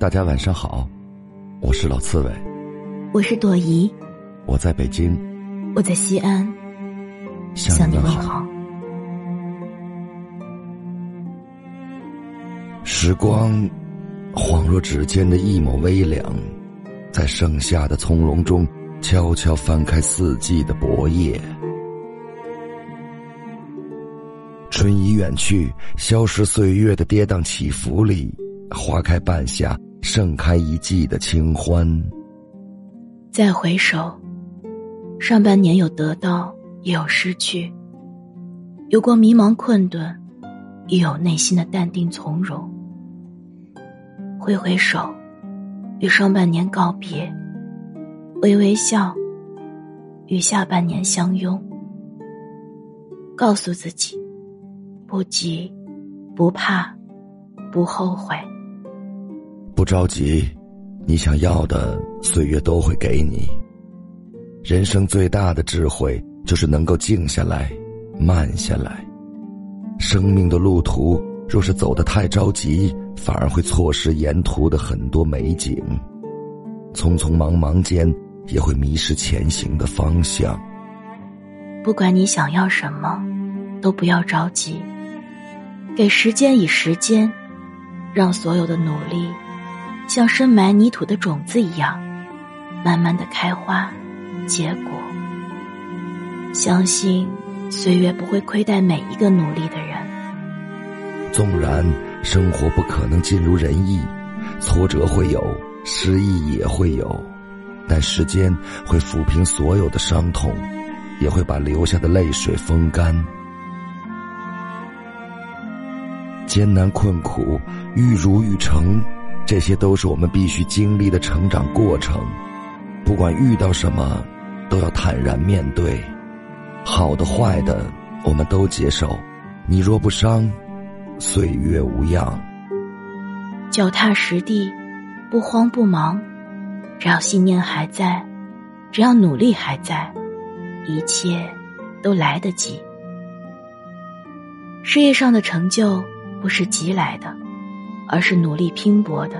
大家晚上好，我是老刺猬，我是朵颐，我在北京，我在西安，向你问好。时光恍若指尖的一抹微凉，在盛夏的从容中悄悄翻开四季的薄叶。春已远去，消失岁月的跌宕起伏里，花开半夏，盛开一季的清欢。再回首，上半年有得到，也有失去；有过迷茫困顿，也有内心的淡定从容。挥挥手，与上半年告别；微微笑，与下半年相拥。告诉自己。不急，不怕，不后悔，不着急。你想要的，岁月都会给你。人生最大的智慧，就是能够静下来，慢下来。生命的路途，若是走得太着急，反而会错失沿途的很多美景。匆匆忙忙间，也会迷失前行的方向。不管你想要什么，都不要着急。给时间以时间，让所有的努力，像深埋泥土的种子一样，慢慢的开花结果。相信岁月不会亏待每一个努力的人。纵然生活不可能尽如人意，挫折会有，失意也会有，但时间会抚平所有的伤痛，也会把流下的泪水风干。艰难困苦，玉如玉成，这些都是我们必须经历的成长过程。不管遇到什么，都要坦然面对，好的坏的，我们都接受。你若不伤，岁月无恙。脚踏实地，不慌不忙，只要信念还在，只要努力还在，一切都来得及。事业上的成就。不是急来的，而是努力拼搏的；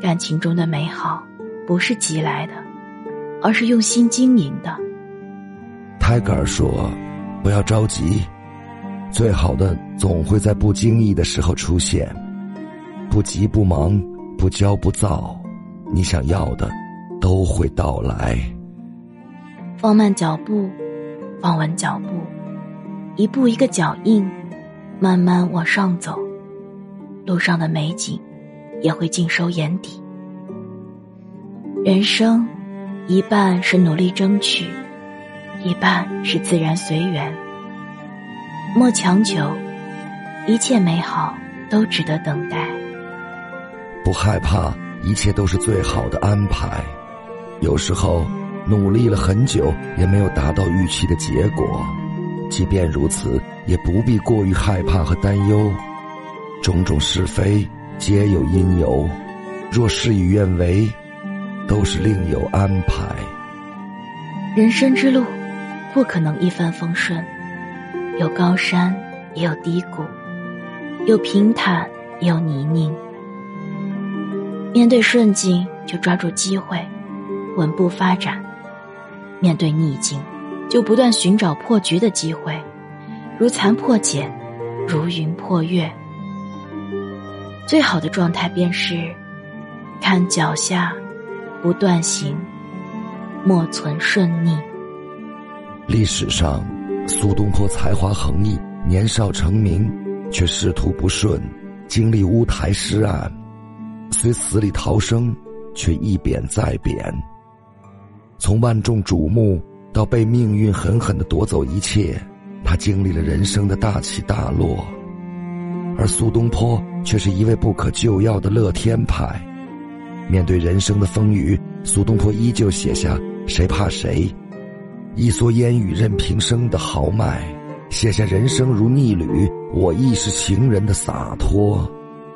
感情中的美好，不是急来的，而是用心经营的。泰戈尔说：“不要着急，最好的总会在不经意的时候出现。不急不忙，不骄不躁，你想要的都会到来。放慢脚步，放稳脚步，一步一个脚印。”慢慢往上走，路上的美景也会尽收眼底。人生一半是努力争取，一半是自然随缘。莫强求，一切美好都值得等待。不害怕，一切都是最好的安排。有时候努力了很久，也没有达到预期的结果。即便如此，也不必过于害怕和担忧。种种是非皆有因由，若事与愿违，都是另有安排。人生之路，不可能一帆风顺，有高山也有低谷，有平坦也有泥泞。面对顺境，就抓住机会，稳步发展；面对逆境。就不断寻找破局的机会，如残破茧，如云破月。最好的状态便是看脚下，不断行，莫存顺逆。历史上，苏东坡才华横溢，年少成名，却仕途不顺，经历乌台诗案，虽死里逃生，却一贬再贬，从万众瞩目。到被命运狠狠的夺走一切，他经历了人生的大起大落，而苏东坡却是一位不可救药的乐天派。面对人生的风雨，苏东坡依旧写下“谁怕谁，一蓑烟雨任平生”的豪迈，写下“人生如逆旅，我亦是行人”的洒脱，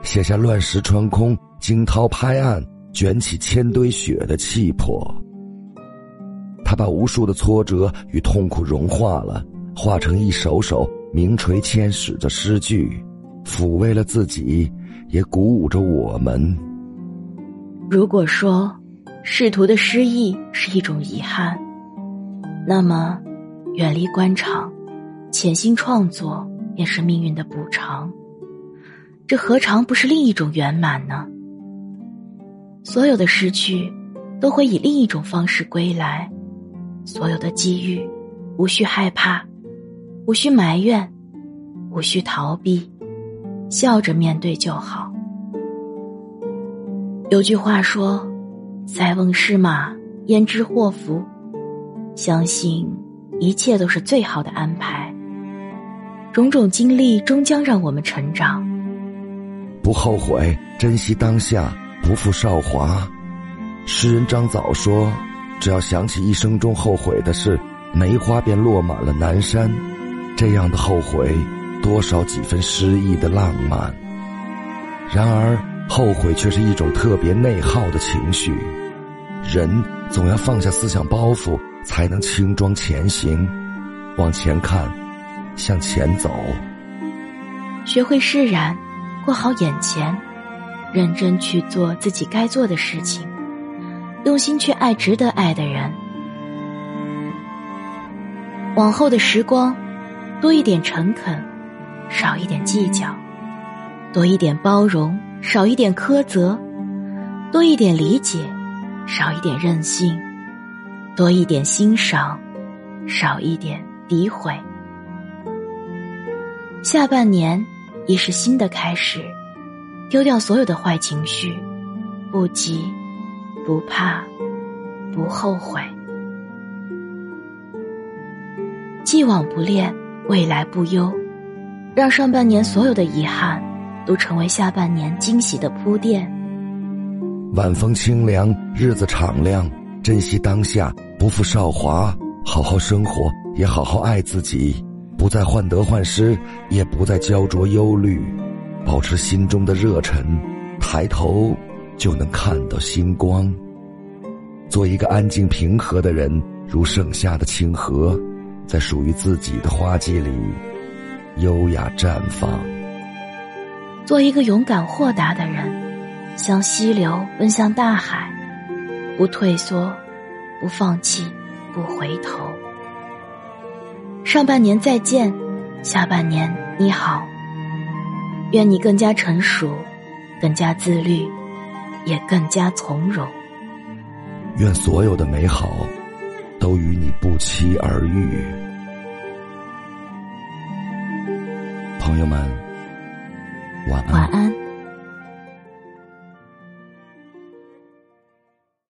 写下“乱石穿空，惊涛拍岸，卷起千堆雪”的气魄。他把无数的挫折与痛苦融化了，化成一首首名垂千史的诗句，抚慰了自己，也鼓舞着我们。如果说仕途的失意是一种遗憾，那么远离官场，潜心创作便是命运的补偿。这何尝不是另一种圆满呢？所有的失去，都会以另一种方式归来；所有的机遇，无需害怕，无需埋怨，无需逃避，笑着面对就好。有句话说：“塞翁失马，焉知祸福。”相信一切都是最好的安排。种种经历终将让我们成长。不后悔，珍惜当下。不负韶华，诗人张枣说：“只要想起一生中后悔的事，梅花便落满了南山。这样的后悔，多少几分诗意的浪漫。然而，后悔却是一种特别内耗的情绪。人总要放下思想包袱，才能轻装前行，往前看，向前走。学会释然，过好眼前。”认真去做自己该做的事情，用心去爱值得爱的人。往后的时光，多一点诚恳，少一点计较；多一点包容，少一点苛责；多一点理解，少一点任性；多一点欣赏，少一点诋毁。下半年已是新的开始。丢掉所有的坏情绪，不急，不怕，不后悔。既往不恋，未来不忧，让上半年所有的遗憾，都成为下半年惊喜的铺垫。晚风清凉，日子敞亮，珍惜当下，不负韶华，好好生活，也好好爱自己，不再患得患失，也不再焦灼忧虑。保持心中的热忱，抬头就能看到星光。做一个安静平和的人，如盛夏的清河，在属于自己的花季里优雅绽放。做一个勇敢豁达的人，向溪流奔向大海，不退缩，不放弃，不回头。上半年再见，下半年你好。愿你更加成熟，更加自律，也更加从容。愿所有的美好都与你不期而遇。朋友们，晚安。